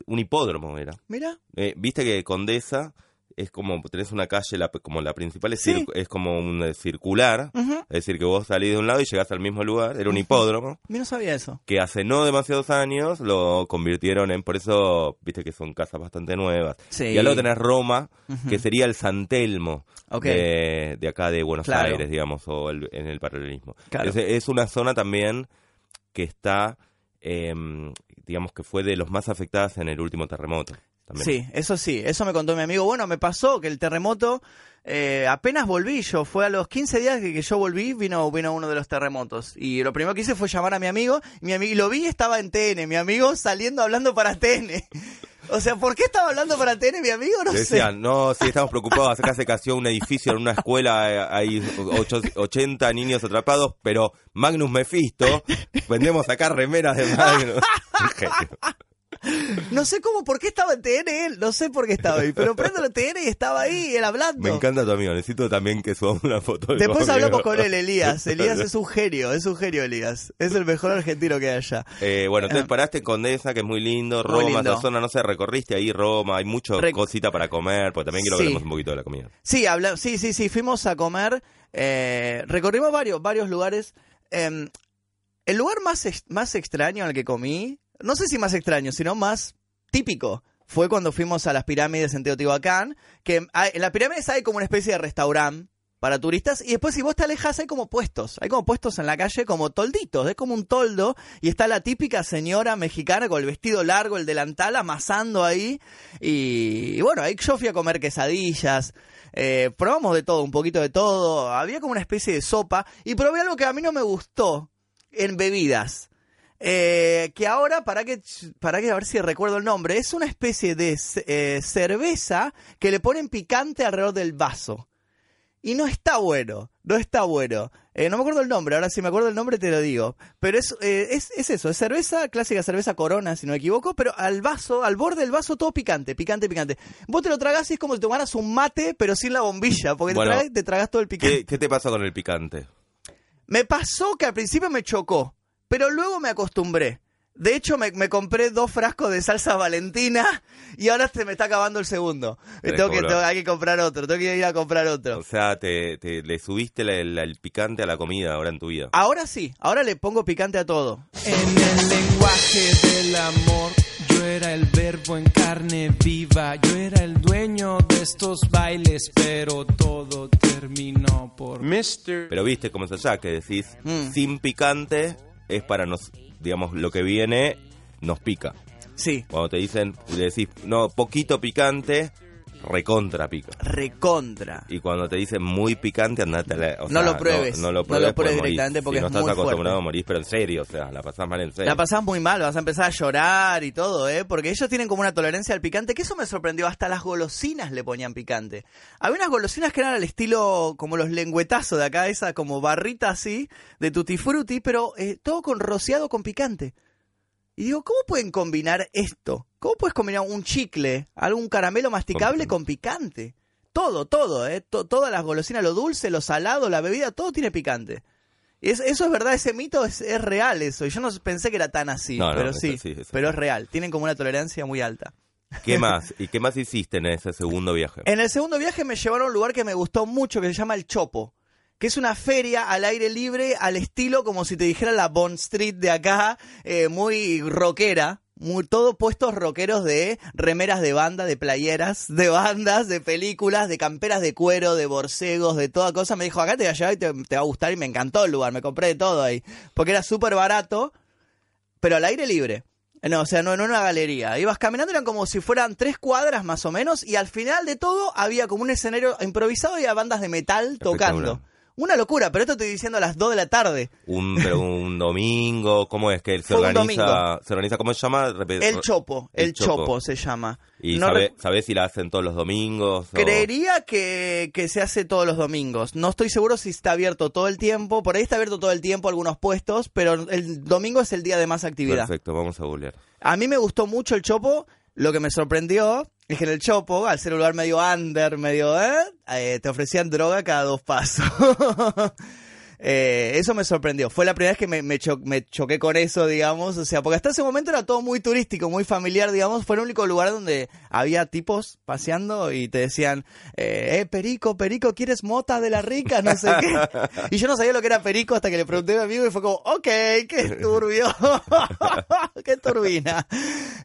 un hipódromo era. Mira. Viste que Condesa es como, tenés una calle, la- como la principal es, Sí. es como un eh, circular, es decir, que vos salís de un lado y llegás al mismo lugar, era un hipódromo, Mira, no sabía eso. que hace no demasiados años lo convirtieron en, por eso, viste que son casas bastante nuevas. Sí. Y al lado tenés Roma, que sería el San Telmo de, de acá de Buenos Claro. Aires, digamos, o el- en el paralelismo. Claro. Es, es una zona también que está, em, digamos que fue de los más afectadas en el último terremoto. También. Sí, eso sí, eso me contó mi amigo. Bueno, me pasó que el terremoto, eh, apenas volví yo, fue a los 15 días que, que yo volví, vino, vino uno de los terremotos. Y lo primero que hice fue llamar a mi amigo, y mi amigo, y lo vi, estaba en TN, mi amigo saliendo hablando para TN. O sea, ¿por qué estaba hablando para TN mi amigo? No Le sé. Decían, no, sí, estamos preocupados, acá se cayó un edificio en una escuela, eh, hay ocho- 80 niños atrapados, pero Magnus Mephisto, vendemos acá remeras de Magnus. No sé cómo, por qué estaba en TN él, no sé por qué estaba ahí, pero prendo la TN y estaba ahí, él hablando. Me encanta tu amigo, necesito también que subamos una foto de Después hablamos con él, Elías. Elías es un genio, es un genio, Elías. Es el mejor argentino que hay allá. Eh, bueno, entonces paraste en Condesa, que es muy lindo, Muy Roma, lindo. esa zona, no sé, recorriste ahí Roma, hay mucho cosita para comer, porque también quiero que Sí. hablemos un poquito de la comida. Sí, habla, sí, sí, sí, fuimos a comer, eh, recorrimos varios, varios lugares. Eh, el lugar más, ex- más extraño al que comí, no sé si más extraño, sino más típico, fue cuando fuimos a las pirámides en Teotihuacán, que hay- en las pirámides hay como una especie de restaurante para turistas y después si vos te alejas hay como puestos, hay como puestos en la calle como tolditos, es como un toldo y está la típica señora mexicana con el vestido largo, el delantal amasando ahí y, bueno, ahí yo fui a comer quesadillas, eh, probamos de todo, un poquito de todo, había como una especie de sopa y probé algo que a mí no me gustó en bebidas. Eh, que ahora, para que, para que a ver si recuerdo el nombre, es una especie de eh, cerveza que le ponen picante alrededor del vaso. Y no está bueno, no está bueno. Eh, no me acuerdo el nombre, ahora si me acuerdo el nombre te lo digo. Pero es, es, es eso, es cerveza, clásica cerveza corona, si no me equivoco, pero al vaso, al borde del vaso todo picante, picante, picante. Vos te lo tragás y es como si tomaras un mate, pero sin la bombilla, porque Bueno, te, tragas, te tragas todo el picante. ¿Qué, qué te pasa con el picante? Me pasó que al principio me chocó, pero luego me acostumbré. De hecho, me, me compré dos frascos de salsa valentina y ahora se me está acabando el segundo. Tengo que tengo- hay que comprar otro, tengo que ir a comprar otro. O sea, te, te- le subiste la- la- el picante a la comida ahora en tu vida. Ahora sí, ahora le pongo picante a todo. En el lenguaje del amor, yo era el verbo en carne viva, yo era el dueño de estos bailes, pero todo terminó por Mr. Pero viste cómo es allá, que decís, Mm. sin picante es para nos, digamos, lo que viene nos pica. Sí, Cuando te dicen, le decís, no, poquito picante, recontra pica. recontra. Y cuando te dicen muy picante, andate a la, o No sea, lo pruebes. No, lo No pruebes lo pruebes porque morís. directamente porque si no es estás muy acostumbrado fuerte. a morir, pero en serio, o sea, la pasás mal en serio. La pasás muy mal, vas a empezar a llorar y todo, ¿eh? Porque ellos tienen como una tolerancia al picante, que eso me sorprendió, hasta las golosinas le ponían picante. Había unas golosinas que eran al estilo como los lengüetazos de acá, esa como barrita así, de tutti frutti, pero eh, todo con rociado con picante. Y digo, ¿cómo pueden combinar esto? ¿Cómo puedes combinar un chicle, algún caramelo masticable con picante? Todo, todo, ¿eh? To- todas las golosinas, lo dulce, lo salado, la bebida, todo tiene picante. Es- eso es verdad, ese mito es, es real eso. Y yo no pensé que era tan así, No, no, pero sí, pero es real. Tienen como una tolerancia muy alta. ¿Qué más? ¿Y qué más hiciste en ese segundo viaje? En el segundo viaje me llevaron a un lugar que me gustó mucho, que se llama El Chopo. Que es una feria al aire libre, al estilo como si te dijera la Bond Street de acá, eh, muy rockera. Muy, todo puestos rockeros de remeras de banda, de playeras, de bandas, de películas, de camperas de cuero, de borcegos, de toda cosa. Me dijo, acá te voy a llevar y te, te va a gustar y me encantó el lugar, me compré de todo ahí. Porque era súper barato, pero al aire libre. No, o sea, no en una galería. Ibas caminando, eran como si fueran tres cuadras más o menos, y al final de todo había como un escenario improvisado y había bandas de metal tocando. Una locura, pero esto estoy diciendo a las 2 de la tarde. Un, pero un domingo, ¿cómo es que se Fue un organiza? domingo. ¿Se organiza cómo se llama? Repe- El Chopo, el, El chopo. Chopo. se llama. ¿Y No sabe- re- sabés si la hacen todos los domingos? o- Creería que, que se hace todos los domingos. No estoy seguro si está abierto todo el tiempo. Por ahí está abierto todo el tiempo algunos puestos, pero el domingo es el día de más actividad. Perfecto, vamos a googlear. A mí me gustó mucho el Chopo. Lo que me sorprendió es que en el Chopo, al ser un medio under, medio, ¿eh? Eh, te ofrecían droga cada dos pasos. Eh, eso me sorprendió. Fue la primera vez que me, me, cho- me choqué con eso, digamos. O sea, porque hasta ese momento era todo muy turístico, muy familiar, digamos. Fue el único lugar donde había tipos paseando y te decían, eh, eh, Perico, Perico, ¿quieres mota de la rica? No sé qué. Y yo no sabía lo que era Perico hasta que le pregunté a mi amigo y fue como, ok, qué turbio. qué turbina.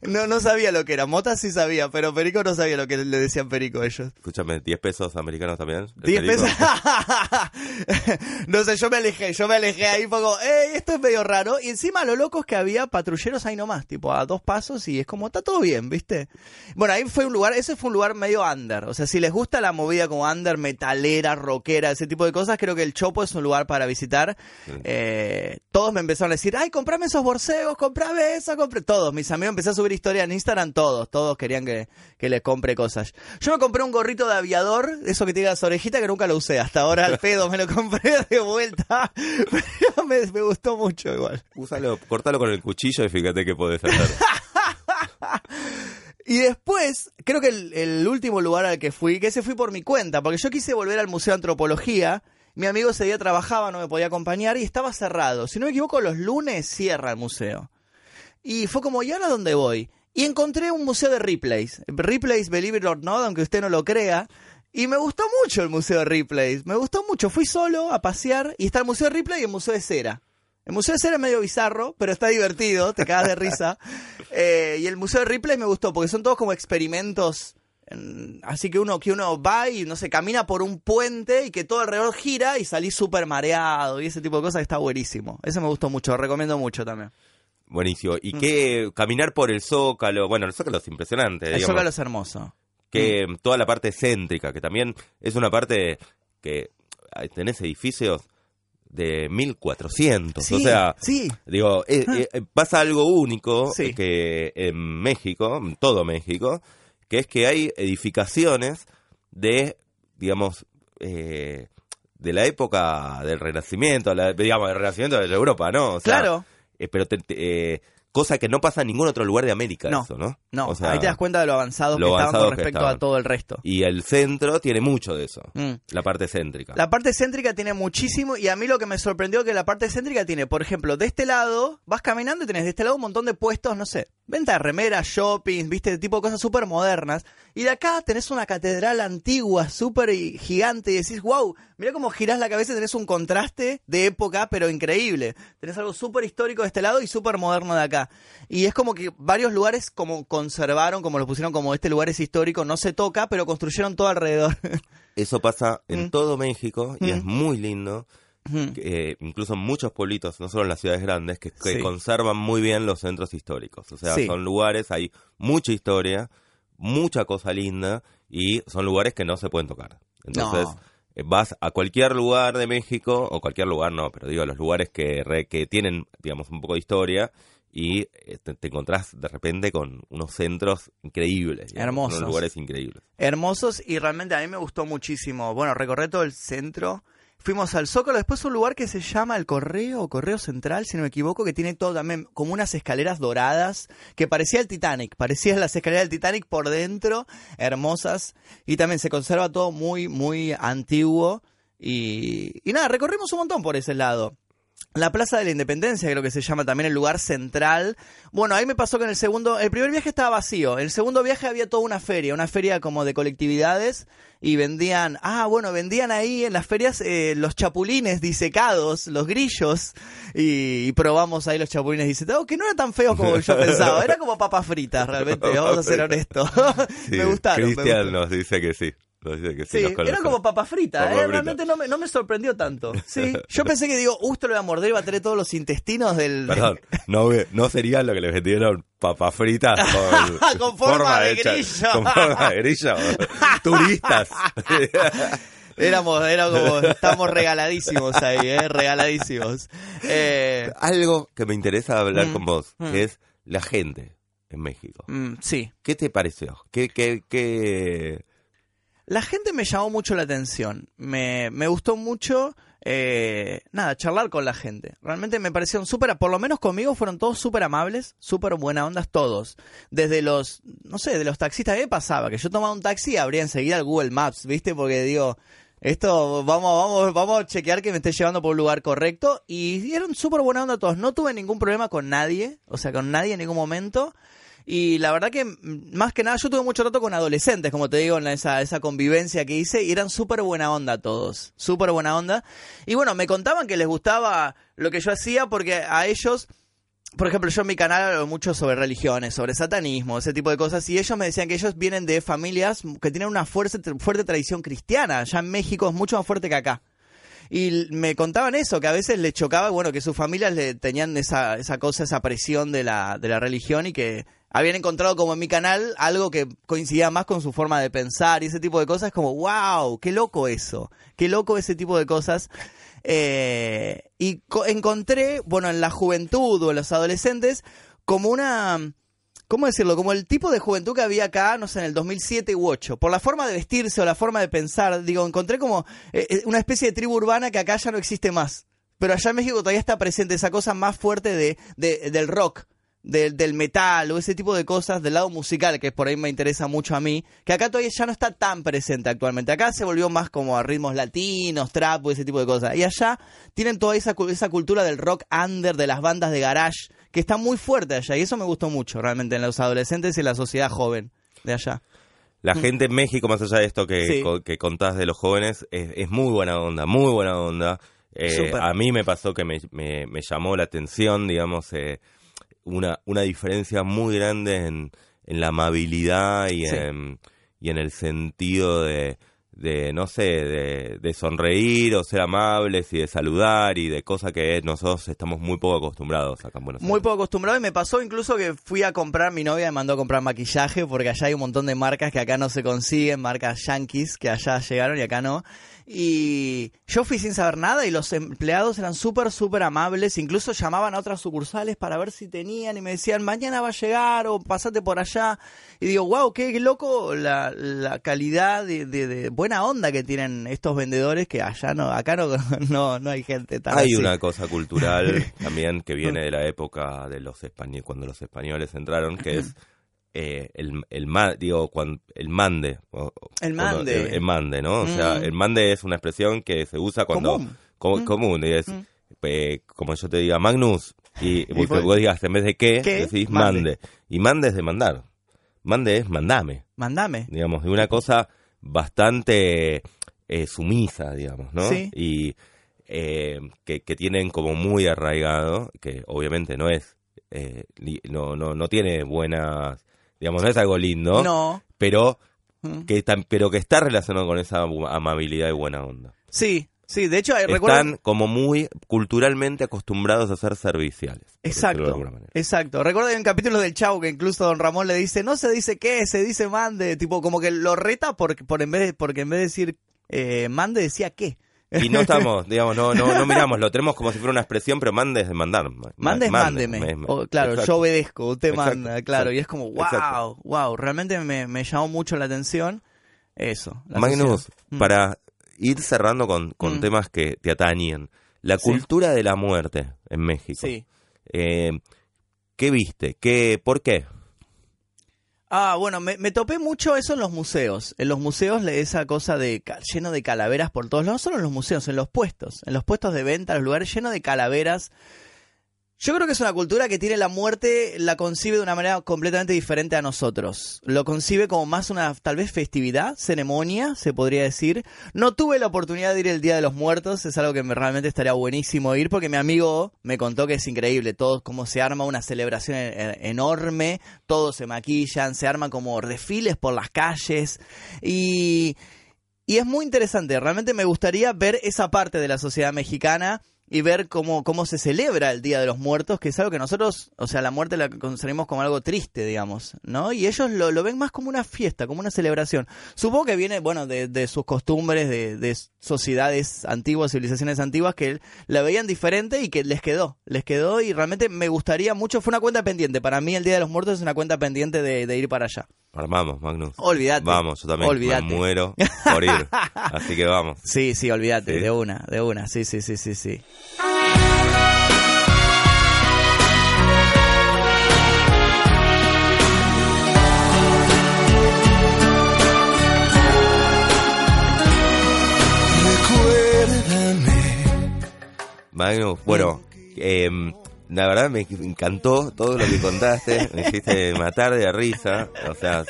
No, no sabía lo que era. Mota sí sabía, pero Perico no sabía lo que le decían Perico ellos. Escúchame, ¿10 pesos americanos también? ¿El 10 perico? pesos. no sé, yo me alejé, yo me alejé ahí un poco, eh, esto es medio raro. Y encima lo loco es que había patrulleros ahí nomás, tipo a dos pasos y es como, está todo bien, ¿viste? Bueno, ahí fue un lugar, ese fue un lugar medio under. O sea, si les gusta la movida como under, metalera, rockera, ese tipo de cosas, creo que el Chopo es un lugar para visitar. Eh, todos me empezaron a decir, ay, comprame esos borseos, comprame eso, compré. Todos, mis amigos empecé a subir historia en Instagram, todos, todos querían que, que les compre cosas. Yo me compré un gorrito de aviador, eso que tiene las orejitas que nunca lo usé. Hasta ahora al pedo me lo compré de vuelta. Me, me gustó mucho igual. Úsalo, cortalo con el cuchillo y fíjate qué podés hacer. Y después, creo que el, el último lugar al que fui, que ese fui por mi cuenta, porque yo quise volver al Museo de Antropología. Mi amigo ese día trabajaba, no me podía acompañar y estaba cerrado. Si no me equivoco, los lunes cierra el museo. Y fue como, ¿y ahora dónde voy? Y encontré un museo de Ripley's. Ripley's, believe it or not, aunque usted no lo crea. Y me gustó mucho el museo de Ripley's. Me gustó mucho. Fui solo a pasear y está el museo de Ripley y el museo de cera. El museo de cera es medio bizarro, pero está divertido, te cagas de risa. Eh, y el museo de Ripley me gustó porque son todos como experimentos. en- Así que uno, que uno va y no sé, camina por un puente y que todo alrededor gira y salís súper mareado y ese tipo de cosas que está buenísimo. Ese me gustó mucho, lo recomiendo mucho también. Buenísimo. Y que caminar por el Zócalo, bueno, el Zócalo es impresionante. El digamos. Zócalo es hermoso. Que toda la parte céntrica, que también es una parte que tenés edificios de 1400, Sí, o sea, sí. digo, eh, eh, pasa algo único Sí. eh, que en México, en todo México, que es que hay edificaciones de, digamos, eh, de la época del Renacimiento, la- digamos, del Renacimiento de Europa, ¿no? O sea, Claro. eh, pero te- te- eh, cosa que no pasa en ningún otro lugar de América, No, eso, ¿no? No, O sea, ahí te das cuenta de lo avanzados lo que estaban avanzados con respecto estaban. a todo el resto. Y el centro tiene mucho de eso, Mm. la parte céntrica. La parte céntrica tiene muchísimo y a mí lo que me sorprendió que la parte céntrica tiene, por ejemplo, de este lado vas caminando y tenés de este lado un montón de puestos, no sé, venta de remeras, shopping, viste, tipo de cosas súper modernas. Y de acá tenés una catedral antigua, súper y- gigante y decís, wow, mira cómo girás la cabeza y tenés un contraste de época, pero increíble. Tenés algo súper histórico de este lado y súper moderno de acá. Y es como que varios lugares como conservaron, como lo pusieron como este lugar es histórico, no se toca, pero construyeron todo alrededor. Eso pasa en Mm. todo México y Mm. es muy lindo. Mm. eh, incluso muchos pueblitos, no solo en las ciudades grandes, que, que Sí. conservan muy bien los centros históricos. O sea, Sí. son lugares, hay mucha historia, mucha cosa linda y son lugares que no se pueden tocar. Entonces, No. eh, vas a cualquier lugar de México, o cualquier lugar no, pero digo, los lugares que, re- que tienen, digamos, un poco de historia y eh, te, te encontrás de repente con unos centros increíbles. digamos, Hermosos. Unos lugares increíbles. hermosos y realmente a mí me gustó muchísimo. Bueno, recorrí todo el centro. Fuimos al Zócalo, después un lugar que se llama el Correo, o Correo Central, si no me equivoco, que tiene todo también como unas escaleras doradas, que parecía el Titanic, parecían las escaleras del Titanic por dentro, hermosas, y también se conserva todo muy, muy antiguo. Y, y nada, recorrimos un montón por ese lado. La Plaza de la Independencia, creo que se llama también el lugar central. Bueno, ahí me pasó que en el segundo, el primer viaje estaba vacío. En el segundo viaje había toda una feria, una feria como de colectividades y vendían, ah, bueno, vendían ahí en las ferias eh, los chapulines disecados, los grillos y, y probamos ahí los chapulines disecados, que no eran tan feos como yo pensaba, era como papas fritas realmente, vamos a ser honestos. Sí, me gustaron. Cristian nos dice que sí. Nos dice que sí. Sí, nos era como papa frita, Papa ¿eh? frita. realmente no me, no me sorprendió tanto. Sí, yo pensé que digo, esto lo voy a morder y va a tener todos los intestinos del... Perdón, no, no sería lo que les vendieron papas fritas con, Con forma de hecha- grillo. Con forma de grillo. Turistas. Éramos, era como, estamos regaladísimos ahí, ¿eh? Regaladísimos. Eh, Algo que me interesa hablar Mm, con vos, mm. que es la gente en México. mm, sí, ¿Qué te pareció? ¿Qué, qué, qué... La gente me llamó mucho la atención. Me, me gustó mucho, eh, nada, charlar con la gente. Realmente me parecieron súper, por lo menos conmigo fueron todos súper amables, súper buena ondas todos. Desde los, no sé, de los taxistas, ¿qué pasaba? Que yo tomaba un taxi y abría enseguida el Google Maps, ¿viste? Porque digo, esto, vamos, vamos, vamos a chequear que me esté llevando por un lugar correcto. Y dieron súper buena onda todos. No tuve ningún problema con nadie, o sea, con nadie en ningún momento. Y la verdad que, más que nada, yo tuve mucho rato con adolescentes, como te digo, en esa, esa convivencia que hice, y eran súper buena onda todos, súper buena onda. Y bueno, me contaban que les gustaba lo que yo hacía porque a ellos, por ejemplo, yo en mi canal hablo mucho sobre religiones, sobre satanismo, ese tipo de cosas, y ellos me decían que ellos vienen de familias que tienen una fuerte, fuerte tradición cristiana, ya en México es mucho más fuerte que acá. y me contaban eso, que a veces le chocaba, bueno, que sus familias le tenían esa, esa cosa, esa presión de la, de la religión y que habían encontrado como en mi canal algo que coincidía más con su forma de pensar y ese tipo de cosas, como, wow, qué loco eso, qué loco ese tipo de cosas. Eh, y encontré, bueno, en la juventud o en los adolescentes, como una ¿cómo decirlo? Como el tipo de juventud que había acá, no sé, en el 2007 u 8. Por la forma de vestirse o la forma de pensar, digo, encontré como eh, eh, una especie de tribu urbana que acá ya no existe más. Pero allá en México todavía está presente esa cosa más fuerte de, de del rock, del metal o ese tipo de cosas del lado musical, que por ahí me interesa mucho a mí, que acá todavía ya no está tan presente actualmente. Acá se volvió más como a ritmos latinos, trap o ese tipo de cosas. Y allá tienen toda esa, esa cultura del rock under, de las bandas de garage, que está muy fuerte allá. Y eso me gustó mucho realmente en los adolescentes y en la sociedad joven de allá. La gente en México, más allá de esto que, que contás de los jóvenes, es, muy buena onda, muy buena onda. Eh, a mí me pasó que me, me, llamó la atención, digamos, eh, una, una diferencia muy grande en, en la amabilidad y, en, y en el sentido de, de no sé, de, de, sonreír o ser amables y de saludar y de cosas que nosotros estamos muy poco acostumbrados acá en Buenos Muy poco acostumbrados y me pasó incluso que fui a comprar, mi novia me mandó a comprar maquillaje porque allá hay un montón de marcas que acá no se consiguen, marcas yankees que allá llegaron y acá no. Y yo fui sin saber nada y los empleados eran súper, súper amables. Incluso llamaban a otras sucursales para ver si tenían y me decían, mañana va a llegar o pasate por allá. Y digo, wow, qué, loco la, la calidad de, de, buena onda que tienen estos vendedores que allá no, acá no, no, no hay gente tan Hay una cosa cultural también que viene de la época de los españoles, cuando los españoles entraron, que es eh, el, el, digo, cuando, el mande. el mande. el, mande, ¿no? O sea, mm. el mande es una expresión que se usa cuando... Común. común y es, mm. eh, como yo te diga, Magnus, y, vos, digas, en vez de qué, decís mande. Y mande es de mandar. Mande es mandame. Mandame. Digamos, de una cosa bastante eh, sumisa, digamos, ¿no? Sí. Y que, que tienen como muy arraigado, que obviamente no es no, no, no tiene buenas Digamos, no es algo lindo. No. Pero mm. que, pero que está relacionado con esa amabilidad y buena onda. Sí, sí. De hecho, eh, Están como muy culturalmente acostumbrados a ser serviciales. Exacto. Exacto. Recuerdo en un capítulo del Chavo que incluso Don Ramón le dice, no se dice qué, se dice mande. Tipo, como que lo reta por, por en vez porque en vez de decir eh, mande decía qué. Y no estamos, digamos, no, no, no miramos, lo tenemos como si fuera una expresión, pero mande es de mandar. Mande es mándeme. claro, yo obedezco, usted manda, claro. Y es como, wow, wow, realmente me, me, llamó mucho la atención eso. Magnus, mm. para ir cerrando con, con mm. temas que te atañen, la cultura de la muerte en México. Sí. Eh, ¿Qué viste? ¿Qué, ¿Por qué? Ah, bueno, me, topé mucho eso en los museos. En los museos, esa cosa de lleno de calaveras por todos lados, no solo en los museos, en los puestos, en los puestos de venta, los lugares llenos de calaveras yo creo que es una cultura que tiene la muerte, la concibe de una manera completamente diferente a nosotros. Lo concibe como más una, tal vez, festividad, ceremonia, se podría decir. No tuve la oportunidad de ir el Día de los Muertos, es algo que me, realmente estaría buenísimo ir, porque mi amigo me contó que es increíble, todo como se arma una celebración enorme, todos se maquillan, se arman como desfiles por las calles y... Y es muy interesante, realmente me gustaría ver esa parte de la sociedad mexicana y ver cómo, cómo se celebra el Día de los Muertos, que es algo que nosotros, o sea, la muerte la concebimos como algo triste, digamos, ¿no? Y ellos lo, lo ven más como una fiesta, como una celebración. Supongo que viene, bueno, de, de sus costumbres, de, de, sociedades antiguas, civilizaciones antiguas, que la veían diferente y que les quedó, les quedó y realmente me gustaría mucho, fue una cuenta pendiente. Para mí el Día de los Muertos es una cuenta pendiente de, de ir para allá. Armamos, Magnus. Olvídate. Vamos, yo también me muero por ir. Así que vamos. Sí, sí, olvídate, de una, de una. Sí, sí, sí, sí, sí. Magnus, bueno, eh, la verdad me encantó todo lo que contaste, me hiciste matar de risa, o sea,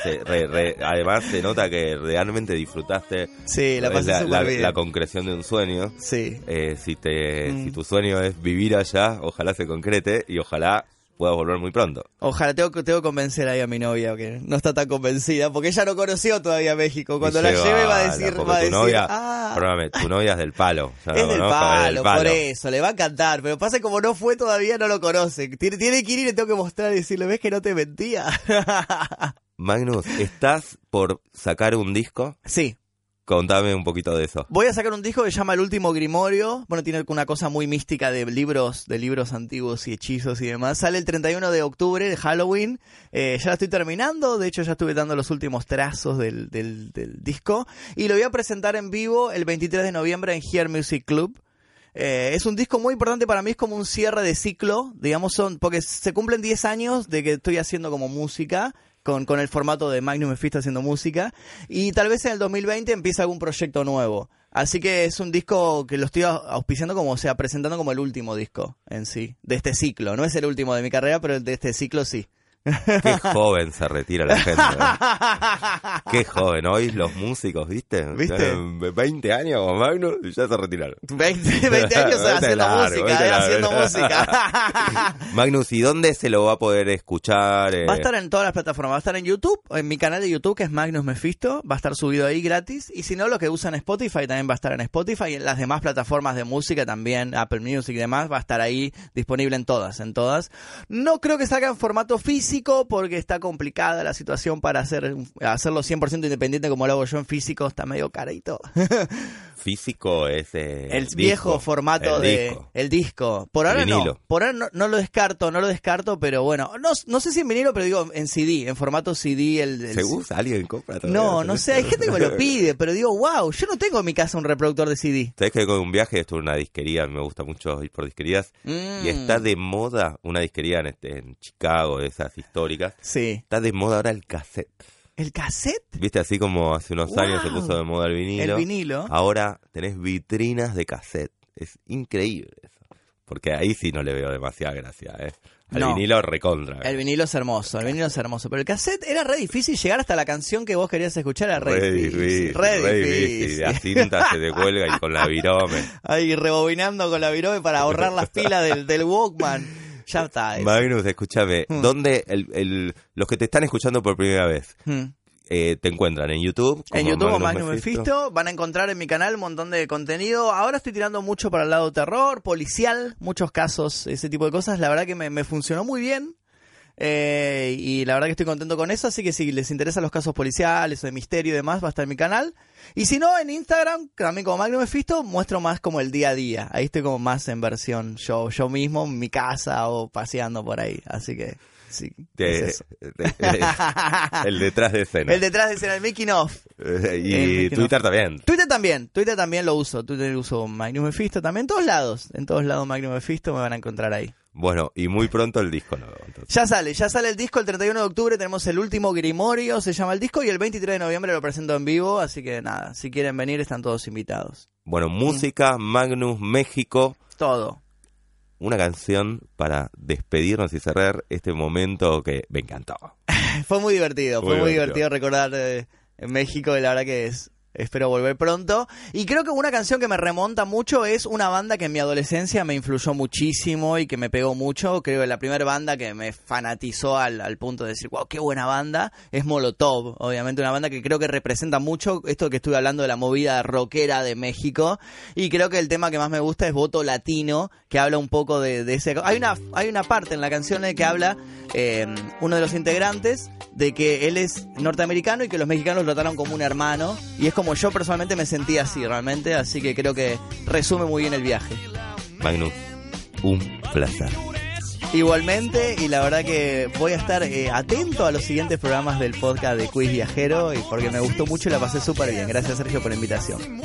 además se nota que realmente disfrutaste sí, la, la, concreción de un sueño. Sí. Eh, si, te, si mm. tu sueño es vivir allá, ojalá se concrete y ojalá puedas volver muy pronto. Ojalá, tengo, tengo que convencer ahí a mi novia, que no está tan convencida, porque ella no conoció todavía México. Cuando la lleve va a decir, va a decir, ah, Perdóname, tu novia es del palo. ya Es del conozco, es palo, del palo. por eso, le va a encantar. Pero pasa como no fue todavía, no lo conoce. Tiene, tiene que ir y le tengo que mostrar y decirle, ¿ves que no te mentía? Magnus, ¿estás por sacar un disco? sí, Contame un poquito de eso. Voy a sacar un disco que se llama El último Grimorio. Bueno, tiene una cosa muy mística de libros, de libros antiguos y hechizos y demás. Sale el 31 de octubre de Halloween. Eh, ya estoy terminando. De hecho, ya estuve dando los últimos trazos del, del, del disco. Y lo voy a presentar en vivo el 23 de noviembre en Here Music Club. Eh, es un disco muy importante para mí, es como un cierre de ciclo, digamos, son porque se cumplen 10 años de que estoy haciendo como música, con, con el formato de Magnum Mephisto haciendo música, y tal vez en el 2020 empiece algún proyecto nuevo. Así que es un disco que lo estoy auspiciando como, o sea, presentando como el último disco en sí, de este ciclo. No es el último de mi carrera, pero de este ciclo sí. Qué joven se retira la gente. ¿eh? Qué joven. Hoy los músicos, ¿viste? ¿Viste? Tienen 20 años con Magnus y ya se retiraron. 20, 20 años haciendo largo, música, eh, haciendo música. Magnus, ¿y dónde se lo va a poder escuchar? eh? Va a estar en todas las plataformas. Va a estar en YouTube, en mi canal de YouTube que es Magnus Mephisto. Va a estar subido ahí gratis. Y si no, lo que usan Spotify también va a estar en Spotify. Y en las demás plataformas de música también, Apple Music y demás, va a estar ahí disponible en todas, en todas. No creo que salga en formato físico porque está complicada la situación para hacer hacerlo 100% independiente como lo hago yo en físico. Está medio carito. Físico es eh, el disco, viejo formato el de disco. el disco. Por ahora no. Por ahora no, no lo descarto, no lo descarto, pero bueno, no, no sé si en vinilo, pero digo en CD, en formato CD el, el- ¿Se usa? ¿Alguien compra todavía? No, no sé, hay gente que me lo pide, pero digo, wow, yo no tengo en mi casa un reproductor de CD. Sabes que con un viaje estuve en una disquería, me gusta mucho ir por disquerías, Mm. y está de moda una disquería en, este, en Chicago, de esas históricas. Sí. Está de moda ahora el cassette. ¿El cassette? Viste, así como hace unos años se puso de moda el vinilo. El vinilo. Ahora tenés vitrinas de cassette. Es increíble eso. Porque ahí sí no le veo demasiada gracia, ¿eh? Al No. vinilo recontra. El vinilo es hermoso, el vinilo es hermoso, pero el cassette era re difícil llegar hasta la canción que vos querías escuchar, era re, Re difícil, difícil, re re difícil. difícil. La cinta se te cuelga y con la virome. Ahí rebobinando con la virome para ahorrar las pilas del, del Walkman. Eso. Magnus, escúchame, Mm. ¿dónde el, el- los que te están escuchando por primera vez Hmm. eh, te encuentran? ¿En YouTube? En YouTube o Magnus Mephisto? Mephisto van a encontrar en mi canal un montón de contenido. Ahora estoy tirando mucho para el lado terror, policial, muchos casos, ese tipo de cosas. La verdad que me, me funcionó muy bien. Eh, y la verdad que estoy contento con eso, así que si les interesan los casos policiales o de misterio y demás, va a estar en mi canal. Y si no, en Instagram, también como Magnum Mephisto, muestro más como el día a día. Ahí estoy como más en versión yo, yo mismo, en mi casa o paseando por ahí. Así que, sí. Es el detrás de escena. El detrás de escena, el making of. Eh, y making Twitter también. Twitter también, Twitter también lo uso. Twitter uso Magnum Mephisto también, en todos lados. En todos lados Magnum Mephisto me van a encontrar ahí. Bueno, y muy pronto el disco nuevo. entonces. Ya sale, ya sale el disco el 31 de octubre, tenemos el último Grimorio, se llama el disco, y el 23 de noviembre lo presento en vivo, así que nada, si quieren venir están todos invitados. Bueno, música, Magnus, México. Todo. Una canción para despedirnos y cerrar este momento que me encantó. Fue muy divertido, fue Muy muy divertido. divertido recordar eh, en México y la verdad que es... Espero volver pronto. Y creo que una canción que me remonta mucho es una banda que en mi adolescencia me influyó muchísimo y que me pegó mucho. Creo que la primera banda que me fanatizó al, al punto de decir, wow, qué buena banda, es Molotov. Obviamente una banda que creo que representa mucho esto que estuve hablando de la movida rockera de México. Y creo que el tema que más me gusta es Voto Latino, que habla un poco de, de ese... Hay una, hay una parte en la canción en que habla eh, uno de los integrantes de que él es norteamericano y que los mexicanos lo trataron como un hermano. Y es como yo personalmente me sentí así realmente, así que creo que resume muy bien el viaje. Magnus, un placer. Igualmente, y la verdad que voy a estar eh, atento a los siguientes programas del podcast de Quiz Viajero, y porque me gustó mucho y la pasé súper bien. Gracias Sergio por la invitación.